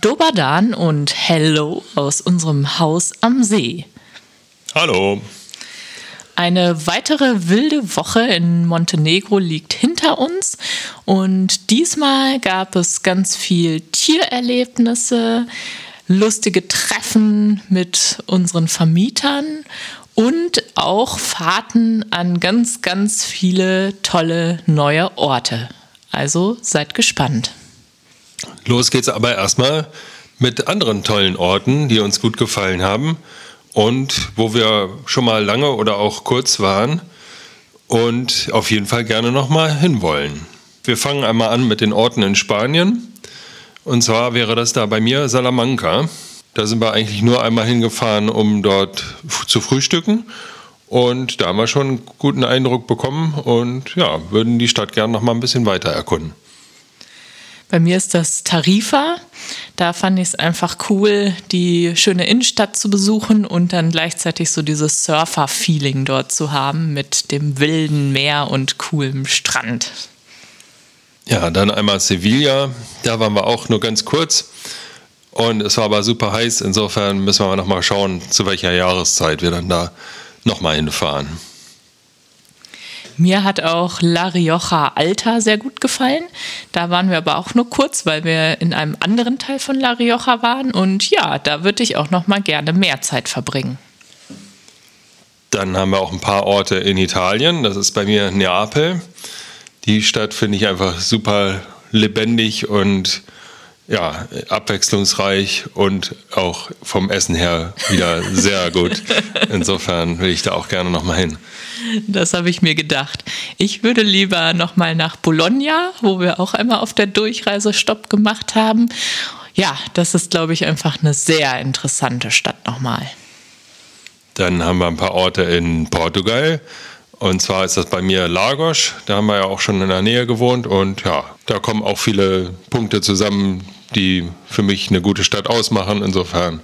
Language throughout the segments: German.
Dobadan und Hello aus unserem Haus am See. Hallo. Eine weitere wilde Woche in Montenegro liegt hinter uns und diesmal gab es ganz viel Tiererlebnisse, lustige Treffen mit unseren Vermietern und auch Fahrten an ganz, ganz viele tolle neue Orte. Also seid gespannt. Los geht's aber erstmal mit anderen tollen Orten, die uns gut gefallen haben und wo wir schon mal lange oder auch kurz waren und auf jeden Fall gerne noch mal hinwollen. Wir fangen einmal an mit den Orten in Spanien. Und zwar wäre das da bei mir Salamanca. Da sind wir eigentlich nur einmal hingefahren, um dort zu frühstücken. Und da haben wir schon einen guten Eindruck bekommen und ja, würden die Stadt gerne noch mal ein bisschen weiter erkunden. Bei mir ist das Tarifa. Da fand ich es einfach cool, die schöne Innenstadt zu besuchen und dann gleichzeitig so dieses Surfer-Feeling dort zu haben mit dem wilden Meer und coolem Strand. Ja, dann einmal Sevilla. Da waren wir auch nur ganz kurz. Und es war aber super heiß. Insofern müssen wir noch mal schauen, zu welcher Jahreszeit wir dann da noch mal hinfahren. Mir hat auch La Rioja Alta sehr gut gefallen. Da waren wir aber auch nur kurz, weil wir in einem anderen Teil von La Rioja waren. Und ja, da würde ich auch noch mal gerne mehr Zeit verbringen. Dann haben wir auch ein paar Orte in Italien. Das ist bei mir Neapel. Die Stadt finde ich einfach super lebendig und ja, abwechslungsreich und auch vom Essen her wieder sehr gut. Insofern will ich da auch gerne nochmal hin. Das habe ich mir gedacht. Ich würde lieber nochmal nach Bologna, wo wir auch einmal auf der Durchreise Stopp gemacht haben. Ja, das ist, glaube ich, einfach eine sehr interessante Stadt nochmal. Dann haben wir ein paar Orte in Portugal. Und zwar ist das bei mir Lagos. Da haben wir ja auch schon in der Nähe gewohnt. Und ja, da kommen auch viele Punkte zusammen, die für mich eine gute Stadt ausmachen. Insofern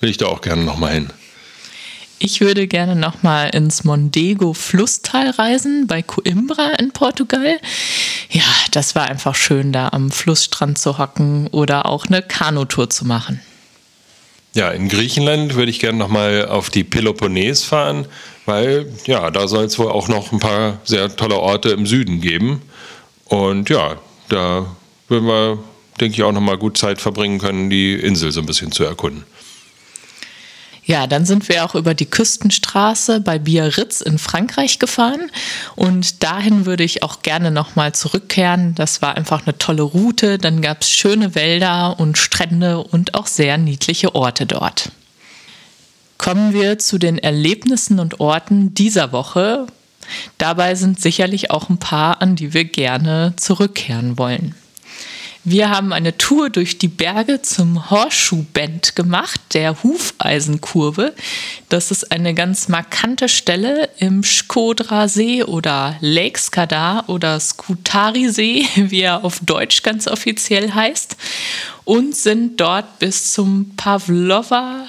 will ich da auch gerne nochmal hin. Ich würde gerne nochmal ins Mondego Flusstal reisen, bei Coimbra in Portugal. Ja, das war einfach schön, da am Flussstrand zu hocken oder auch eine Kanutour zu machen. Ja, in Griechenland würde ich gerne nochmal auf die Peloponnes fahren, weil ja, da soll es wohl auch noch ein paar sehr tolle Orte im Süden geben. Und ja, da würden wir, denke ich, auch nochmal gut Zeit verbringen können, die Insel so ein bisschen zu erkunden. Ja, dann sind wir auch über die Küstenstraße bei Biarritz in Frankreich gefahren und dahin würde ich auch gerne nochmal zurückkehren. Das war einfach eine tolle Route. Dann gab es schöne Wälder und Strände und auch sehr niedliche Orte dort. Kommen wir zu den Erlebnissen und Orten dieser Woche. Dabei sind sicherlich auch ein paar, an die wir gerne zurückkehren wollen. Wir haben eine Tour durch die Berge zum Horseshoe-Bend gemacht, der Hufeisenkurve. Das ist eine ganz markante Stelle im Shkodra-See oder Lake Skadar oder Skutari-See, wie er auf Deutsch ganz offiziell heißt, und sind dort bis zum Pavlova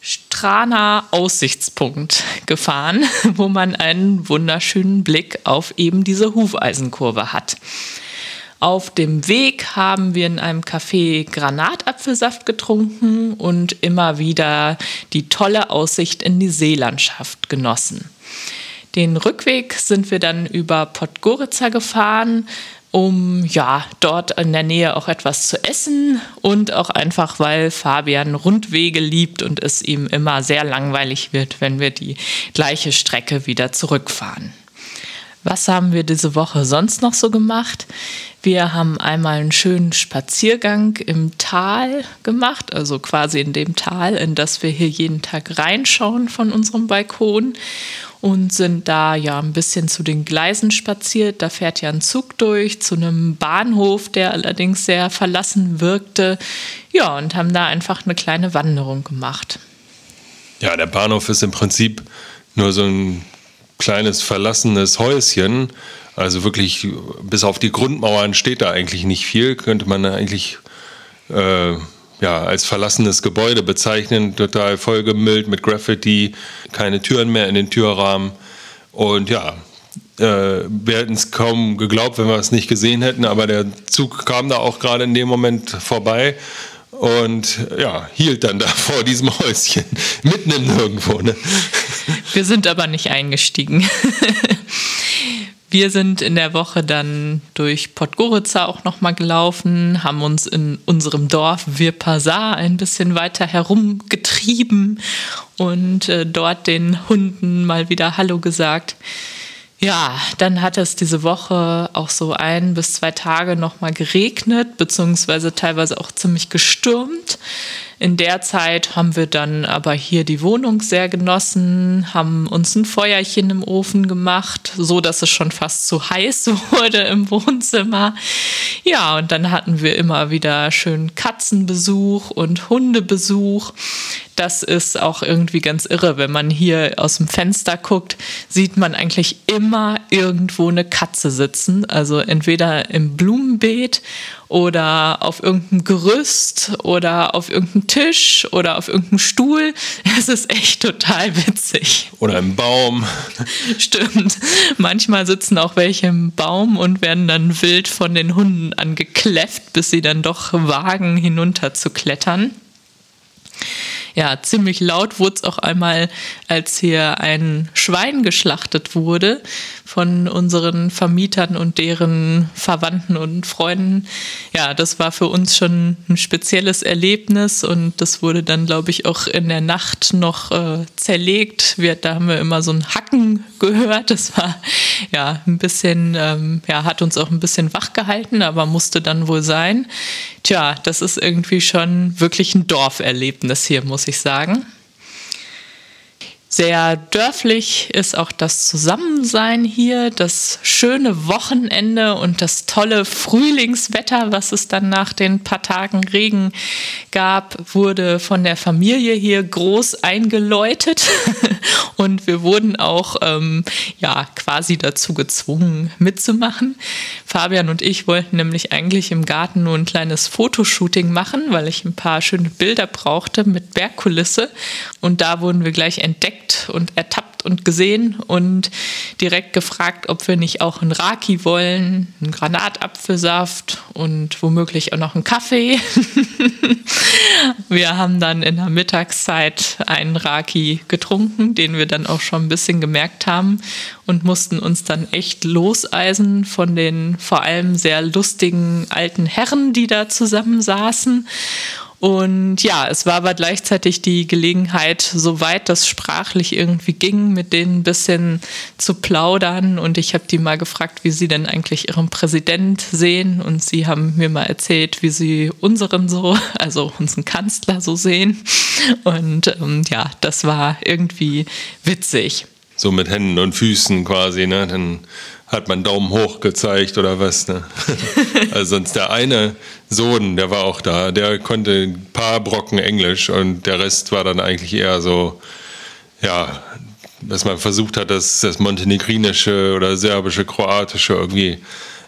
Strana Aussichtspunkt gefahren, wo man einen wunderschönen Blick auf eben diese Hufeisenkurve hat. Auf dem Weg haben wir in einem Café Granatapfelsaft getrunken und immer wieder die tolle Aussicht in die Seelandschaft genossen. Den Rückweg sind wir dann über Podgorica gefahren, um ja dort in der Nähe auch etwas zu essen und auch einfach, weil Fabian Rundwege liebt und es ihm immer sehr langweilig wird, wenn wir die gleiche Strecke wieder zurückfahren. Was haben wir diese Woche sonst noch so gemacht? Wir haben einmal einen schönen Spaziergang im Tal gemacht, also quasi in dem Tal, in das wir hier jeden Tag reinschauen von unserem Balkon und sind da ja ein bisschen zu den Gleisen spaziert. Da fährt ja ein Zug durch zu einem Bahnhof, der allerdings sehr verlassen wirkte. Ja, und haben da einfach eine kleine Wanderung gemacht. Ja, der Bahnhof ist im Prinzip nur so ein kleines verlassenes Häuschen. Also wirklich bis auf die Grundmauern steht da eigentlich nicht viel. Könnte man eigentlich äh, ja, als verlassenes Gebäude bezeichnen. Total vollgemüllt mit Graffiti, keine Türen mehr in den Türrahmen. Und ja, äh, wir hätten es kaum geglaubt, wenn wir es nicht gesehen hätten, aber der Zug kam da auch gerade in dem Moment vorbei und ja, hielt dann da vor diesem Häuschen, mitten im Nirgendwo. Ne? Wir sind aber nicht eingestiegen. Wir sind in der Woche dann durch Podgorica auch nochmal gelaufen, haben uns in unserem Dorf Virpasar ein bisschen weiter herumgetrieben und äh, dort den Hunden mal wieder Hallo gesagt. Ja, dann hat es diese Woche auch so ein bis zwei Tage nochmal geregnet, beziehungsweise teilweise auch ziemlich gestürmt. In der Zeit haben wir dann aber hier die Wohnung sehr genossen, haben uns ein Feuerchen im Ofen gemacht, so dass es schon fast zu heiß wurde im Wohnzimmer. Ja, und dann hatten wir immer wieder schön Katzenbesuch und Hundebesuch. Das ist auch irgendwie ganz irre. Wenn man hier aus dem Fenster guckt, sieht man eigentlich immer irgendwo eine Katze sitzen. Also entweder im Blumenbeet oder auf irgendeinem Gerüst oder auf irgendeinem Tisch oder auf irgendeinem Stuhl. Es ist echt total witzig. Oder im Baum. Stimmt. Manchmal sitzen auch welche im Baum und werden dann wild von den Hunden angekläfft, bis sie dann doch wagen, hinunter zu klettern ja, ziemlich laut wurde es auch einmal, als hier ein Schwein geschlachtet wurde von unseren Vermietern und deren Verwandten und Freunden. Ja, das war für uns schon ein spezielles Erlebnis und das wurde dann, glaube ich, auch in der Nacht noch äh, zerlegt. Wir, da haben wir immer so ein Hacken gehört. Das war ja ein bisschen, ähm, ja, hat uns auch ein bisschen wach gehalten, aber musste dann wohl sein. Tja, das ist irgendwie schon wirklich ein Dorferlebnis hier, muss ich sagen. Sehr dörflich ist auch das Zusammensein hier, das schöne Wochenende und das tolle Frühlingswetter, was es dann nach den paar Tagen Regen gab, wurde von der Familie hier groß eingeläutet und wir wurden auch ähm, ja quasi dazu gezwungen mitzumachen. Fabian und ich wollten nämlich eigentlich im Garten nur ein kleines Fotoshooting machen, weil ich ein paar schöne Bilder brauchte mit Bergkulisse und da wurden wir gleich entdeckt entdeckt und ertappt und gesehen und direkt gefragt, ob wir nicht auch einen Raki wollen, einen Granatapfelsaft und womöglich auch noch einen Kaffee. wir haben dann in der Mittagszeit einen Raki getrunken, den wir dann auch schon ein bisschen gemerkt haben und mussten uns dann echt loseisen von den vor allem sehr lustigen alten Herren, die da zusammensaßen. Und ja, es war aber gleichzeitig die Gelegenheit, soweit das sprachlich irgendwie ging, mit denen ein bisschen zu plaudern. Und ich habe die mal gefragt, wie sie denn eigentlich ihren Präsident sehen. Und sie haben mir mal erzählt, wie sie unseren so, also unseren Kanzler so sehen. Und ähm, ja, das war irgendwie witzig. So mit Händen und Füßen quasi, ne? Dann hat man Daumen hoch gezeigt oder was. Ne? also sonst der eine Sohn, der war auch da, der konnte ein paar Brocken Englisch und der Rest war dann eigentlich eher so, ja, dass man versucht hat, das, das montenegrinische oder serbische, kroatische irgendwie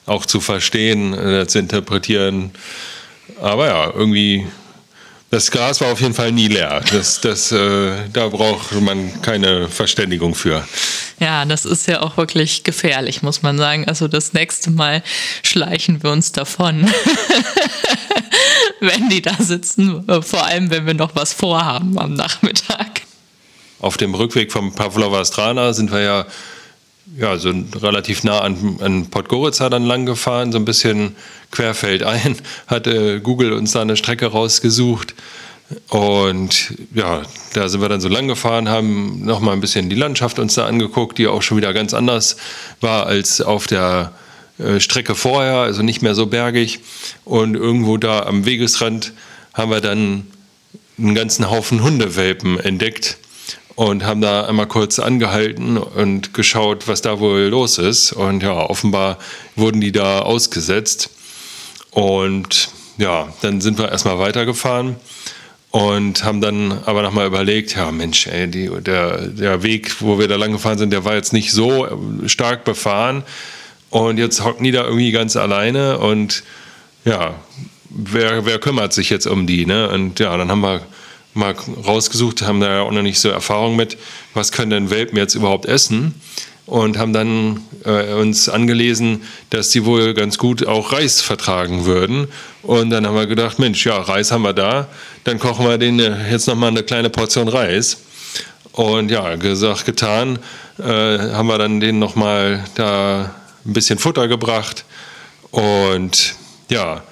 auch zu verstehen, äh, zu interpretieren. Aber ja, irgendwie das Glas war auf jeden Fall nie leer. Das, das, äh, da braucht man keine Verständigung für. Ja, das ist ja auch wirklich gefährlich, muss man sagen. Also das nächste Mal schleichen wir uns davon, wenn die da sitzen. Vor allem, wenn wir noch was vorhaben am Nachmittag. Auf dem Rückweg vom Pavlova Strana sind wir ja ja, so relativ nah an, an Podgorica dann lang gefahren, so ein bisschen querfeldein, hatte Google uns da eine Strecke rausgesucht, Und ja, da sind wir dann so lang gefahren, haben nochmal ein bisschen die Landschaft uns da angeguckt, die auch schon wieder ganz anders war als auf der äh, Strecke vorher, also nicht mehr so bergig. Und irgendwo da am Wegesrand haben wir dann einen ganzen Haufen Hundewelpen entdeckt und haben da einmal kurz angehalten und geschaut, was da wohl los ist. Und ja, offenbar wurden die da ausgesetzt. Und ja, dann sind wir erstmal weitergefahren und haben dann aber nochmal überlegt, ja Mensch, ey, die, der, der Weg, wo wir da lang gefahren sind, der war jetzt nicht so stark befahren und jetzt hocken die da irgendwie ganz alleine und ja, wer, wer kümmert sich jetzt um die, ne? Und ja, dann haben wir mal rausgesucht, haben da ja auch noch nicht so Erfahrung mit, was können denn Welpen jetzt überhaupt essen? und haben dann äh, uns angelesen, dass die wohl ganz gut auch Reis vertragen würden. Und dann haben wir gedacht, Mensch, ja, Reis haben wir da, dann kochen wir denen äh, jetzt nochmal eine kleine Portion Reis. Und ja, gesagt, getan, äh, haben wir dann denen nochmal da ein bisschen Futter gebracht und ja,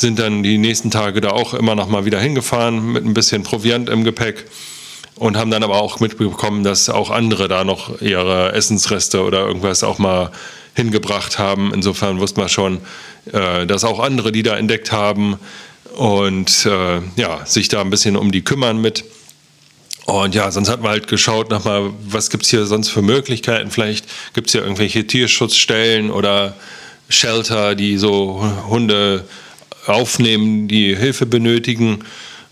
sind dann die nächsten Tage da auch immer nochmal wieder hingefahren mit ein bisschen Proviant im Gepäck und haben dann aber auch mitbekommen, dass auch andere da noch ihre Essensreste oder irgendwas auch mal hingebracht haben. Insofern wusste man schon, äh, dass auch andere die da entdeckt haben und äh, ja, sich da ein bisschen um die kümmern mit. Und ja, sonst hat man halt geschaut nochmal, was gibt es hier sonst für Möglichkeiten. Vielleicht gibt es hier irgendwelche Tierschutzstellen oder Shelter, die so Hunde aufnehmen, die Hilfe benötigen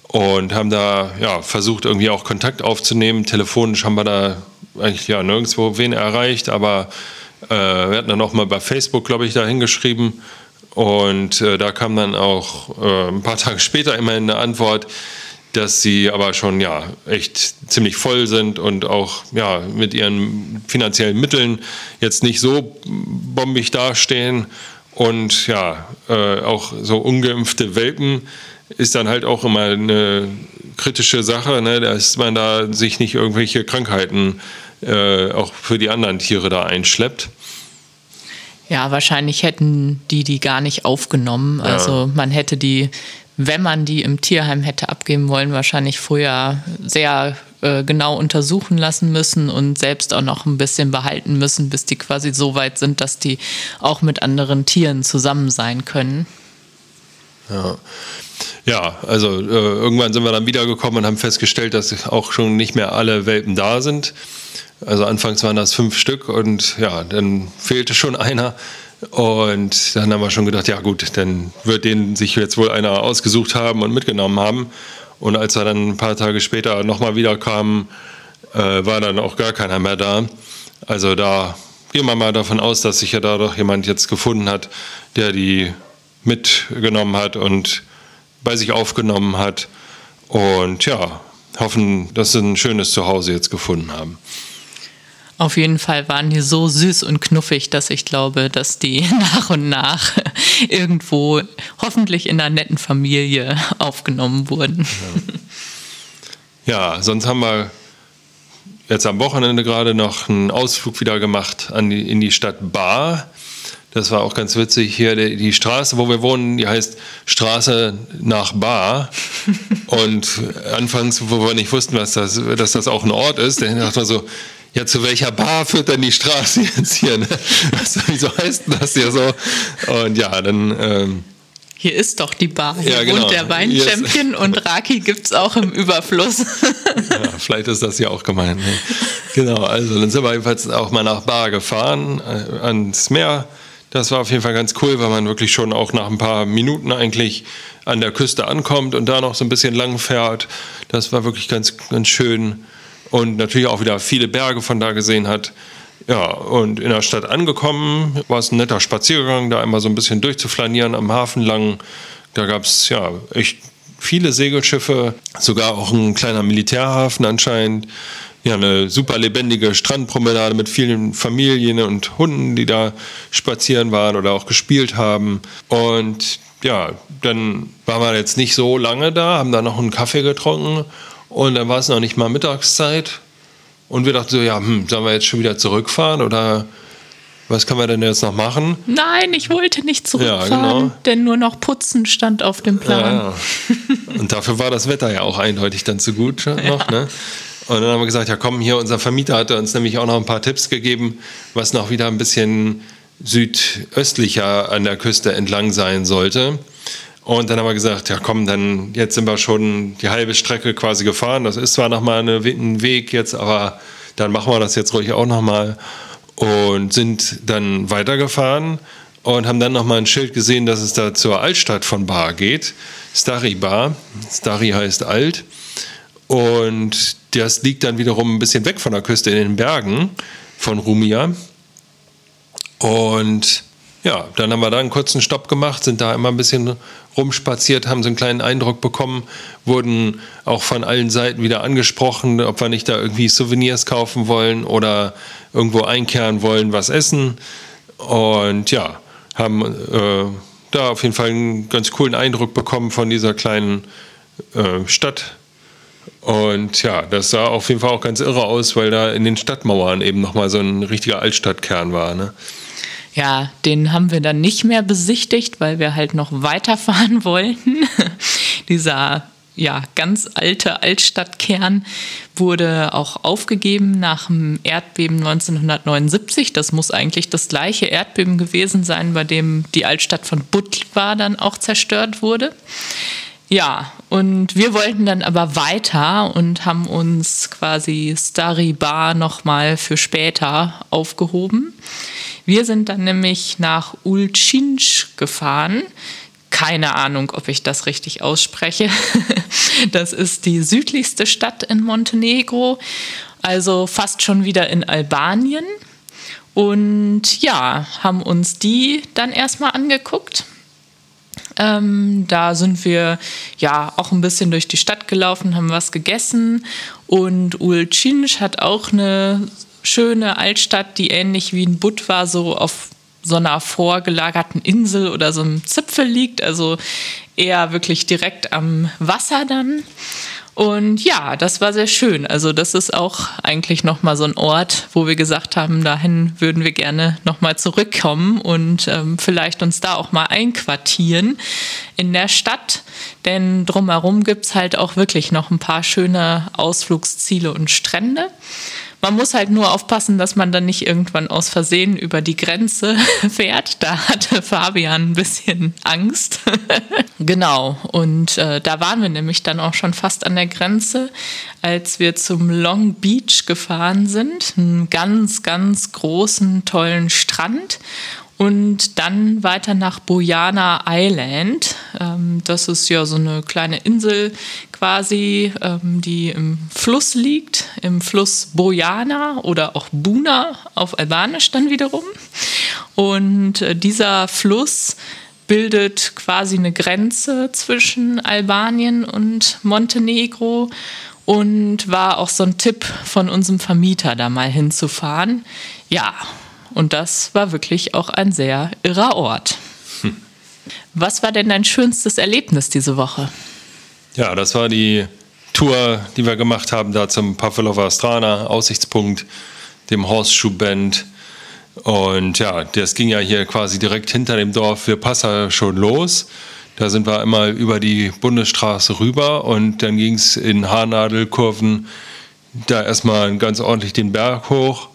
und haben da ja, versucht, irgendwie auch Kontakt aufzunehmen. Telefonisch haben wir da eigentlich ja nirgendwo wen erreicht, aber äh, wir hatten dann auch mal bei Facebook, glaube ich, da hingeschrieben. Und äh, da kam dann auch äh, ein paar Tage später immerhin eine Antwort, dass sie aber schon ja echt ziemlich voll sind und auch ja mit ihren finanziellen Mitteln jetzt nicht so bombig dastehen und ja äh, auch so ungeimpfte Welpen ist dann halt auch immer eine kritische Sache, ne, dass man da sich nicht irgendwelche Krankheiten äh, auch für die anderen Tiere da einschleppt. Ja, wahrscheinlich hätten die die gar nicht aufgenommen. Ja. Also man hätte die, wenn man die im Tierheim hätte abgeben wollen, wahrscheinlich vorher sehr äh, genau untersuchen lassen müssen und selbst auch noch ein bisschen behalten müssen, bis die quasi so weit sind, dass die auch mit anderen Tieren zusammen sein können. Ja. Ja, also äh, irgendwann sind wir dann wiedergekommen und haben festgestellt, dass auch schon nicht mehr alle Welpen da sind. Also anfangs waren das fünf Stück und ja, dann fehlte schon einer. Und dann haben wir schon gedacht, ja gut, dann wird den sich jetzt wohl einer ausgesucht haben und mitgenommen haben. Und als er dann ein paar Tage später nochmal wiederkam, äh, war dann auch gar keiner mehr da. Also da gehen wir mal davon aus, dass sich ja da doch jemand jetzt gefunden hat, der die mitgenommen hat und bei sich aufgenommen hat. Und ja, hoffen, dass sie ein schönes Zuhause jetzt gefunden haben. Auf jeden Fall waren die so süß und knuffig, dass ich glaube, dass die nach und nach irgendwo hoffentlich in einer netten Familie aufgenommen wurden. Ja, ja sonst haben wir jetzt am Wochenende gerade noch einen Ausflug wieder gemacht an die, in die Stadt Bar. Das war auch ganz witzig. Hier die, Straße, wo wir wohnen, die heißt Straße nach Bar. Und anfangs, wo wir nicht wussten, was das, dass das auch ein Ort ist, dann dachte man so, ja, zu welcher Bar führt denn die Straße jetzt hier? Ne? Was, wieso heißt das hier so? Und ja, dann. Ähm, hier ist doch die Bar. Hier ja, genau. wohnt der Weinchampion und Raki gibt es auch im Überfluss. ja, vielleicht ist das ja auch gemeint. Ne? Genau, also dann sind wir jedenfalls auch mal nach Bar gefahren, äh, ans Meer das war auf jeden Fall ganz cool, weil man wirklich schon auch nach ein paar Minuten eigentlich an der Küste ankommt und da noch so ein bisschen lang fährt. Das war wirklich ganz, ganz schön. Und natürlich auch wieder viele Berge von da gesehen hat. Ja, und in der Stadt angekommen, war es ein netter Spaziergang, da einmal so ein bisschen durchzuflanieren am Hafen lang. Da gab es ja echt viele Segelschiffe, sogar auch ein kleiner Militärhafen anscheinend ja, eine super lebendige Strandpromenade mit vielen Familien und Hunden, die da spazieren waren oder auch gespielt haben. Und ja, dann waren wir jetzt nicht so lange da, haben da noch einen Kaffee getrunken und dann war es noch nicht mal Mittagszeit. Und wir dachten so, ja, hm, sollen wir jetzt schon wieder zurückfahren oder was können wir denn jetzt noch machen? Nein, ich wollte nicht zurückfahren, ja, genau. denn nur noch Putzen stand auf dem Plan. Ja, ja. Und dafür war das Wetter ja auch eindeutig dann zu gut noch. Ne? Und dann haben wir gesagt, ja komm, hier unser Vermieter hatte uns nämlich auch noch ein paar Tipps gegeben, was noch wieder ein bisschen südöstlicher an der Küste entlang sein sollte. Und dann haben wir gesagt, ja komm, dann jetzt sind wir schon die halbe Strecke quasi gefahren. Das ist zwar nochmal ein Weg jetzt, aber dann machen wir das jetzt ruhig auch nochmal. Und sind dann weitergefahren und haben dann nochmal ein Schild gesehen, dass es da zur Altstadt von Bar geht. Stari Bar. Stari heißt alt. Und das liegt dann wiederum ein bisschen weg von der Küste in den Bergen von Rumia. Und ja, dann haben wir da einen kurzen Stopp gemacht, sind da immer ein bisschen rumspaziert, haben so einen kleinen Eindruck bekommen, wurden auch von allen Seiten wieder angesprochen, ob wir nicht da irgendwie Souvenirs kaufen wollen oder irgendwo einkehren wollen, was essen. Und ja, haben äh, da auf jeden Fall einen ganz coolen Eindruck bekommen von dieser kleinen äh, Stadt. Und ja, das sah auf jeden Fall auch ganz irre aus, weil da in den Stadtmauern eben nochmal so ein richtiger Altstadtkern war. Ne? Ja, den haben wir dann nicht mehr besichtigt, weil wir halt noch weiterfahren wollten. Dieser ja, ganz alte Altstadtkern wurde auch aufgegeben nach dem Erdbeben 1979. Das muss eigentlich das gleiche Erdbeben gewesen sein, bei dem die Altstadt von Budva dann auch zerstört wurde. Ja, und wir wollten dann aber weiter und haben uns quasi Stari Bar nochmal für später aufgehoben. Wir sind dann nämlich nach Ulcinj gefahren. Keine Ahnung, ob ich das richtig ausspreche. Das ist die südlichste Stadt in Montenegro, also fast schon wieder in Albanien. Und ja, haben uns die dann erstmal angeguckt. Ähm, da sind wir ja auch ein bisschen durch die Stadt gelaufen, haben was gegessen und Ulcinj hat auch eine schöne Altstadt, die ähnlich wie ein Butt so auf so einer vorgelagerten Insel oder so einem Zipfel liegt, also eher wirklich direkt am Wasser dann. Und ja, das war sehr schön. Also das ist auch eigentlich noch mal so ein Ort, wo wir gesagt haben, dahin würden wir gerne noch mal zurückkommen und ähm, vielleicht uns da auch mal einquartieren in der Stadt. Denn drumherum gibt es halt auch wirklich noch ein paar schöne Ausflugsziele und Strände. Man muss halt nur aufpassen, dass man dann nicht irgendwann aus Versehen über die Grenze fährt. Da hatte Fabian ein bisschen Angst. genau. Und äh, da waren wir nämlich dann auch schon fast an der Grenze, als wir zum Long Beach gefahren sind. Einen ganz, ganz großen, tollen Strand und dann weiter nach Bojana Island. Ähm, das ist ja so eine kleine Insel quasi, ähm, die im Fluss liegt, im Fluss Bojana oder auch Buna auf Albanisch dann wiederum. Und äh, dieser Fluss bildet quasi eine Grenze zwischen Albanien und Montenegro und war auch so ein Tipp von unserem Vermieter, da mal hinzufahren. Ja, und das war wirklich auch ein sehr irrer Ort. Hm. Was war denn dein schönstes Erlebnis diese Woche? Ja, das war die Tour, die wir gemacht haben, da zum Pavlova Strana, Aussichtspunkt, dem Horseshoe Band. Und ja, das ging ja hier quasi direkt hinter dem Dorf Virpassa schon los. Da sind wir einmal über die Bundesstraße rüber und dann ging es in Haarnadelkurven da erstmal ganz ordentlich den Berg hoch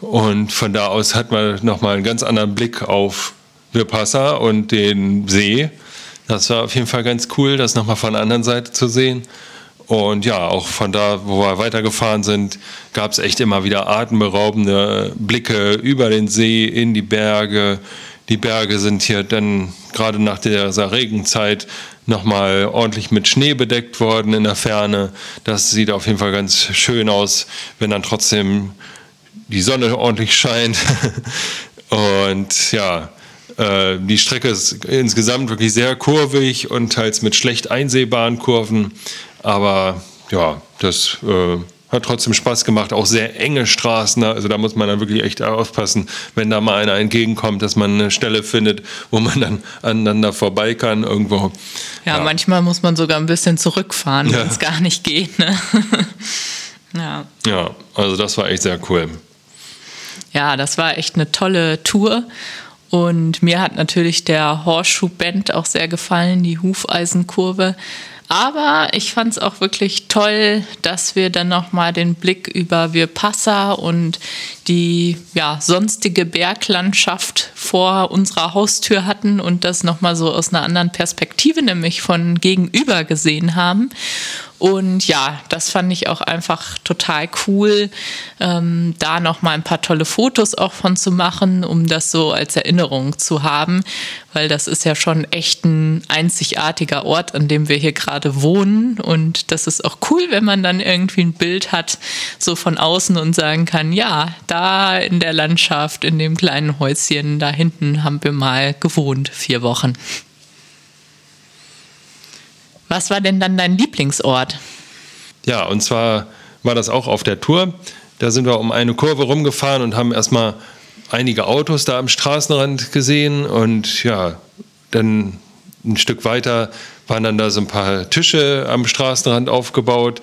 und von da aus hat man nochmal einen ganz anderen Blick auf Virpassa und den See. Das war auf jeden Fall ganz cool, das nochmal von der anderen Seite zu sehen. Und ja, auch von da, wo wir weitergefahren sind, gab es echt immer wieder atemberaubende Blicke über den See, in die Berge. Die Berge sind hier dann gerade nach dieser Regenzeit nochmal ordentlich mit Schnee bedeckt worden in der Ferne. Das sieht auf jeden Fall ganz schön aus, wenn dann trotzdem die Sonne ordentlich scheint. und ja, äh, die Strecke ist insgesamt wirklich sehr kurvig und teils mit schlecht einsehbaren Kurven. Aber ja, das äh, hat trotzdem Spaß gemacht. Auch sehr enge Straßen. Also da muss man dann wirklich echt aufpassen, wenn da mal einer entgegenkommt, dass man eine Stelle findet, wo man dann aneinander vorbei kann irgendwo. Ja, ja. manchmal muss man sogar ein bisschen zurückfahren, ja. wenn es gar nicht geht. Ne? ja. ja, also das war echt sehr cool. Ja, das war echt eine tolle Tour. Und mir hat natürlich der Horseshoe Bend auch sehr gefallen, die Hufeisenkurve. Aber ich fand es auch wirklich toll, dass wir dann nochmal den Blick über Virpassa und die ja, sonstige Berglandschaft vor unserer Haustür hatten und das nochmal so aus einer anderen Perspektive, nämlich von gegenüber gesehen haben. Und ja, das fand ich auch einfach total cool, ähm, da noch mal ein paar tolle Fotos auch von zu machen, um das so als Erinnerung zu haben, weil das ist ja schon echt ein einzigartiger Ort, an dem wir hier gerade wohnen. Und das ist auch cool, wenn man dann irgendwie ein Bild hat, so von außen und sagen kann, ja, da in der Landschaft, in dem kleinen Häuschen, da hinten haben wir mal gewohnt, vier Wochen. Was war denn dann dein Lieblingsort? Ja, und zwar war das auch auf der Tour. Da sind wir um eine Kurve rumgefahren und haben erstmal einige Autos da am Straßenrand gesehen und ja, dann ein Stück weiter waren dann da so ein paar Tische am Straßenrand aufgebaut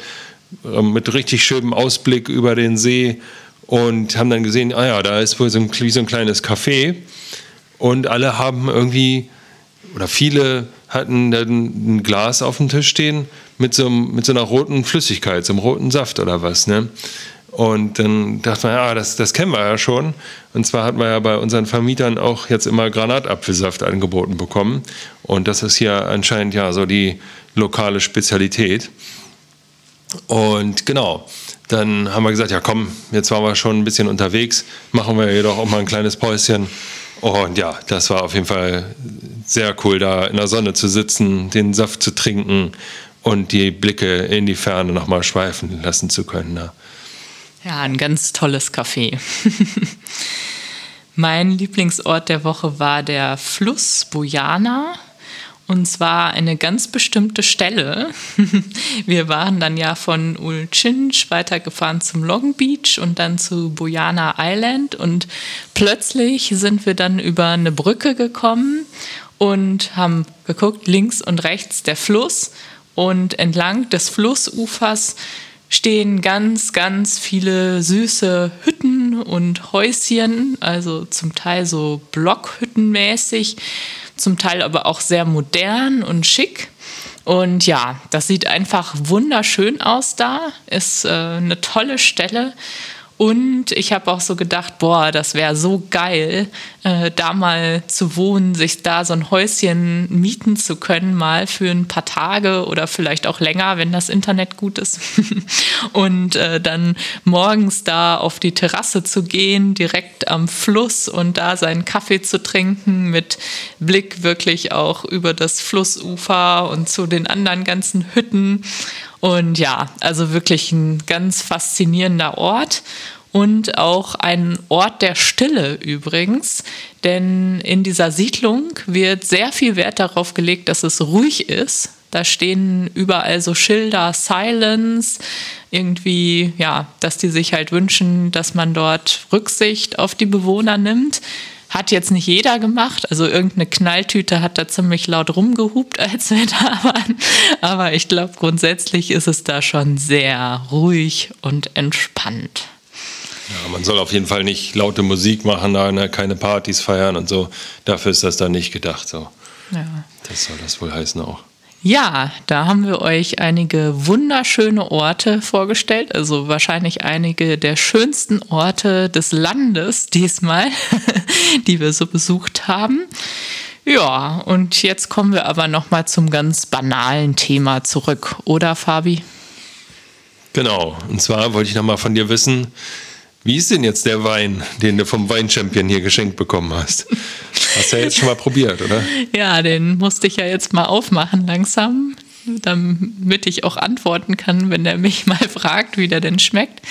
äh, mit richtig schönem Ausblick über den See und haben dann gesehen, ah ja, da ist wohl so ein, so ein kleines Café und alle haben irgendwie oder viele hatten dann ein Glas auf dem Tisch stehen mit so, mit so einer roten Flüssigkeit, so einem roten Saft oder was. Ne? Und dann dachte man, ja, das, das kennen wir ja schon. Und zwar hat man ja bei unseren Vermietern auch jetzt immer Granatapfelsaft angeboten bekommen. Und das ist hier anscheinend ja so die lokale Spezialität. Und genau, dann haben wir gesagt, ja komm, jetzt waren wir schon ein bisschen unterwegs, machen wir jedoch auch mal ein kleines Päuschen. Und ja, das war auf jeden Fall sehr cool, da in der Sonne zu sitzen, den Saft zu trinken und die Blicke in die Ferne nochmal schweifen lassen zu können. Ja, ja ein ganz tolles Café. mein Lieblingsort der Woche war der Fluss Bojana und zwar eine ganz bestimmte Stelle. Wir waren dann ja von Ulchinch weitergefahren zum Long Beach und dann zu Bojana Island. Und plötzlich sind wir dann über eine Brücke gekommen und haben geguckt, links und rechts der Fluss. Und entlang des Flussufers stehen ganz, ganz viele süße Hütten und Häuschen, also zum Teil so Blockhüttenmäßig zum Teil aber auch sehr modern und schick. Und ja, das sieht einfach wunderschön aus da, ist äh, eine tolle Stelle und ich habe auch so gedacht, boah, das wäre so geil, äh, da mal zu wohnen, sich da so ein Häuschen mieten zu können, mal für ein paar Tage oder vielleicht auch länger, wenn das Internet gut ist. und äh, dann morgens da auf die Terrasse zu gehen, direkt am Fluss und da seinen Kaffee zu trinken mit Blick wirklich auch über das Flussufer und zu den anderen ganzen Hütten. Und ja, also wirklich ein ganz faszinierender Ort und auch ein Ort der Stille übrigens, denn in dieser Siedlung wird sehr viel Wert darauf gelegt, dass es ruhig ist. Da stehen überall so Schilder, Silence, irgendwie, ja, dass die sich halt wünschen, dass man dort Rücksicht auf die Bewohner nimmt. Hat jetzt nicht jeder gemacht. Also irgendeine Knalltüte hat da ziemlich laut rumgehupt, als wir da waren. Aber ich glaube, grundsätzlich ist es da schon sehr ruhig und entspannt. Ja, man soll auf jeden Fall nicht laute Musik machen, ne, keine Partys feiern und so. Dafür ist das dann nicht gedacht. So. Ja. Das soll das wohl heißen auch. Ja, da haben wir euch einige wunderschöne Orte vorgestellt, also wahrscheinlich einige der schönsten Orte des Landes diesmal, die wir so besucht haben. Ja, und jetzt kommen wir aber noch mal zum ganz banalen Thema zurück, oder Fabi? Genau, und zwar wollte ich noch mal von dir wissen, wie ist denn jetzt der Wein, den du vom Weinchampion hier geschenkt bekommen hast? Hast du ja jetzt schon mal probiert, oder? Ja, den musste ich ja jetzt mal aufmachen langsam, damit ich auch antworten kann, wenn er mich mal fragt, wie der denn schmeckt.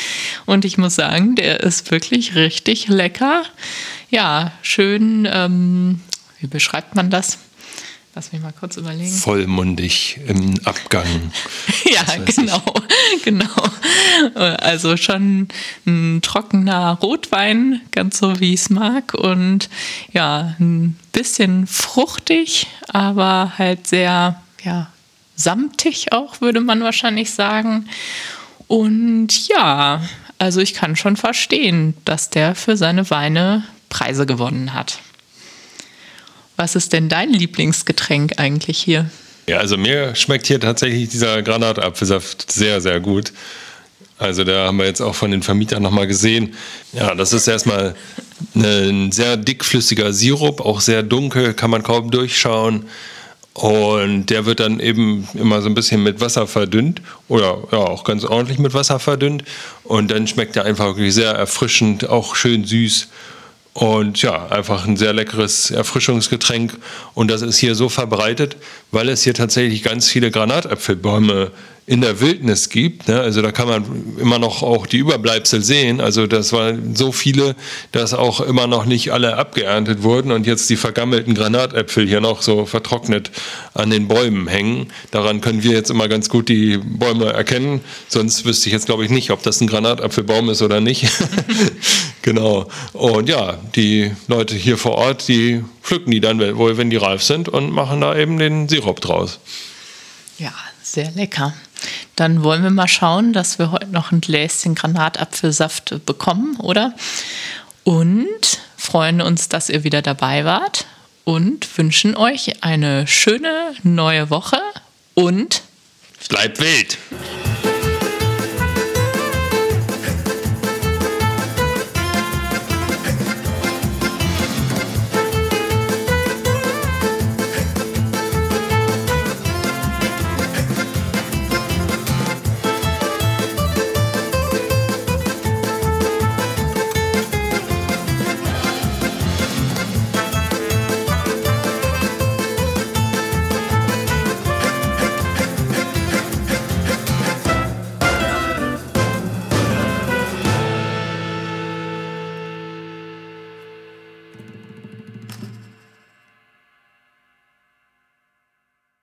Und ich muss sagen, der ist wirklich richtig lecker. Ja, schön, ähm, wie beschreibt man das? Lass mich mal kurz überlegen. Vollmundig im Abgang. ja, genau, genau. Also schon ein trockener Rotwein, ganz so wie ich es mag. Und ja, ein bisschen fruchtig, aber halt sehr, ja, samtig auch, würde man wahrscheinlich sagen. Und ja, Also ich kann schon verstehen, dass der für seine Weine Preise gewonnen hat. Was ist denn dein Lieblingsgetränk eigentlich hier? Ja, also mir schmeckt hier tatsächlich dieser Granatapfelsaft sehr, sehr gut. Also da haben wir jetzt auch von den Vermietern nochmal gesehen. Ja, das ist erstmal ein sehr dickflüssiger Sirup, auch sehr dunkel, kann man kaum durchschauen. Und der wird dann eben immer so ein bisschen mit Wasser verdünnt oder ja, auch ganz ordentlich mit Wasser verdünnt. Und dann schmeckt er einfach wirklich sehr erfrischend, auch schön süß. Und ja, einfach ein sehr leckeres Erfrischungsgetränk. Und das ist hier so verbreitet, weil es hier tatsächlich ganz viele Granatäpfelbäume in der Wildnis gibt. Ne? Also da kann man immer noch auch die Überbleibsel sehen. Also das waren so viele, dass auch immer noch nicht alle abgeerntet wurden und jetzt die vergammelten Granatäpfel hier noch so vertrocknet an den Bäumen hängen. Daran können wir jetzt immer ganz gut die Bäume erkennen. Sonst wüsste ich jetzt, glaube ich, nicht, ob das ein Granatapfelbaum ist oder nicht. genau. Und ja, die Leute hier vor Ort, die pflücken die dann wohl, wenn die reif sind und machen da eben den Sirup draus. Ja, sehr lecker. Dann wollen wir mal schauen, dass wir heute noch ein Gläschen Granatapfelsaft bekommen, oder? Und freuen uns, dass ihr wieder dabei wart und wünschen euch eine schöne neue Woche und bleibt wild.